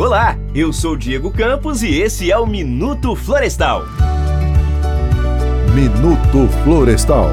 Olá, eu sou Diego Campos e esse é o Minuto Florestal. Minuto Florestal.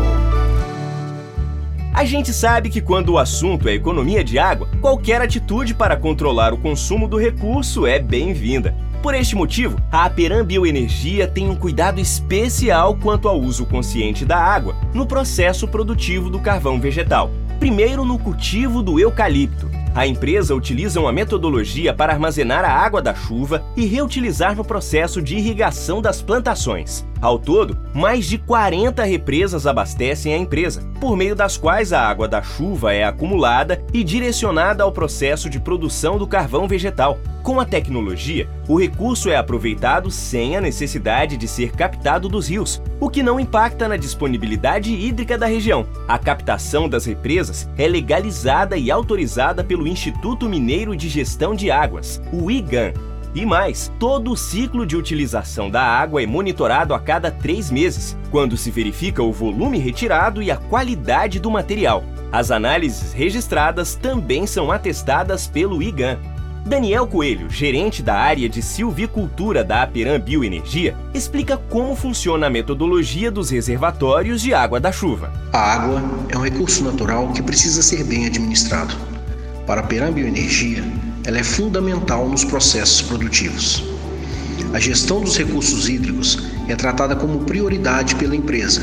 A gente sabe que quando o assunto é economia de água, qualquer atitude para controlar o consumo do recurso é bem-vinda. Por este motivo, a Aperam Bioenergia tem um cuidado especial quanto ao uso consciente da água no processo produtivo do carvão vegetal. Primeiro, no cultivo do eucalipto. A empresa utiliza uma metodologia para armazenar a água da chuva e reutilizar no processo de irrigação das plantações. Ao todo, mais de 40 represas abastecem a empresa, por meio das quais a água da chuva é acumulada e direcionada ao processo de produção do carvão vegetal. Com a tecnologia, o recurso é aproveitado sem a necessidade de ser captado dos rios, o que não impacta na disponibilidade hídrica da região. A captação das represas é legalizada e autorizada pelo Instituto Mineiro de Gestão de Águas, o IGAN, e mais, todo o ciclo de utilização da água é monitorado a cada três meses, quando se verifica o volume retirado e a qualidade do material. As análises registradas também são atestadas pelo IGAN. Daniel Coelho, gerente da área de silvicultura da Aperam Bioenergia, explica como funciona a metodologia dos reservatórios de água da chuva. A água é um recurso natural que precisa ser bem administrado. Para a Aperam Bioenergia, ela é fundamental nos processos produtivos. A gestão dos recursos hídricos é tratada como prioridade pela empresa,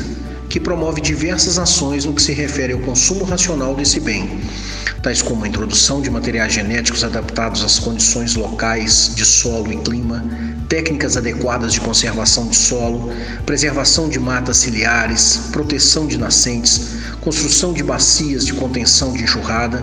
que promove diversas ações no que se refere ao consumo racional desse bem, tais como a introdução de materiais genéticos adaptados às condições locais de solo e clima, técnicas adequadas de conservação de solo, preservação de matas ciliares, proteção de nascentes, construção de bacias de contenção de enxurrada,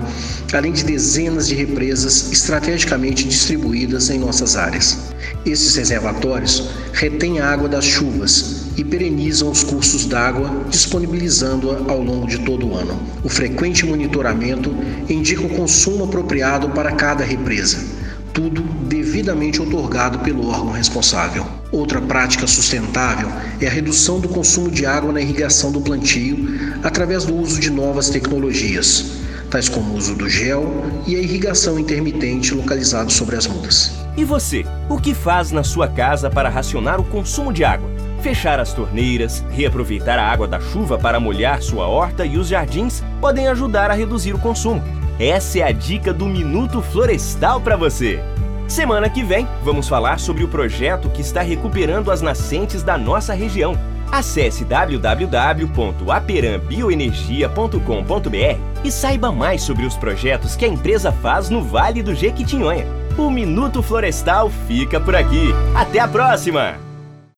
além de dezenas de represas estrategicamente distribuídas em nossas áreas. Esses reservatórios retêm a água das chuvas e perenizam os cursos d'água, disponibilizando-a ao longo de todo o ano. O frequente monitoramento indica o consumo apropriado para cada represa tudo devidamente otorgado pelo órgão responsável. Outra prática sustentável é a redução do consumo de água na irrigação do plantio através do uso de novas tecnologias, tais como o uso do gel e a irrigação intermitente localizado sobre as mudas. E você, o que faz na sua casa para racionar o consumo de água? Fechar as torneiras, reaproveitar a água da chuva para molhar sua horta e os jardins podem ajudar a reduzir o consumo. Essa é a dica do Minuto Florestal para você. Semana que vem, vamos falar sobre o projeto que está recuperando as nascentes da nossa região. Acesse www.aperambioenergia.com.br e saiba mais sobre os projetos que a empresa faz no Vale do Jequitinhonha. O Minuto Florestal fica por aqui. Até a próxima!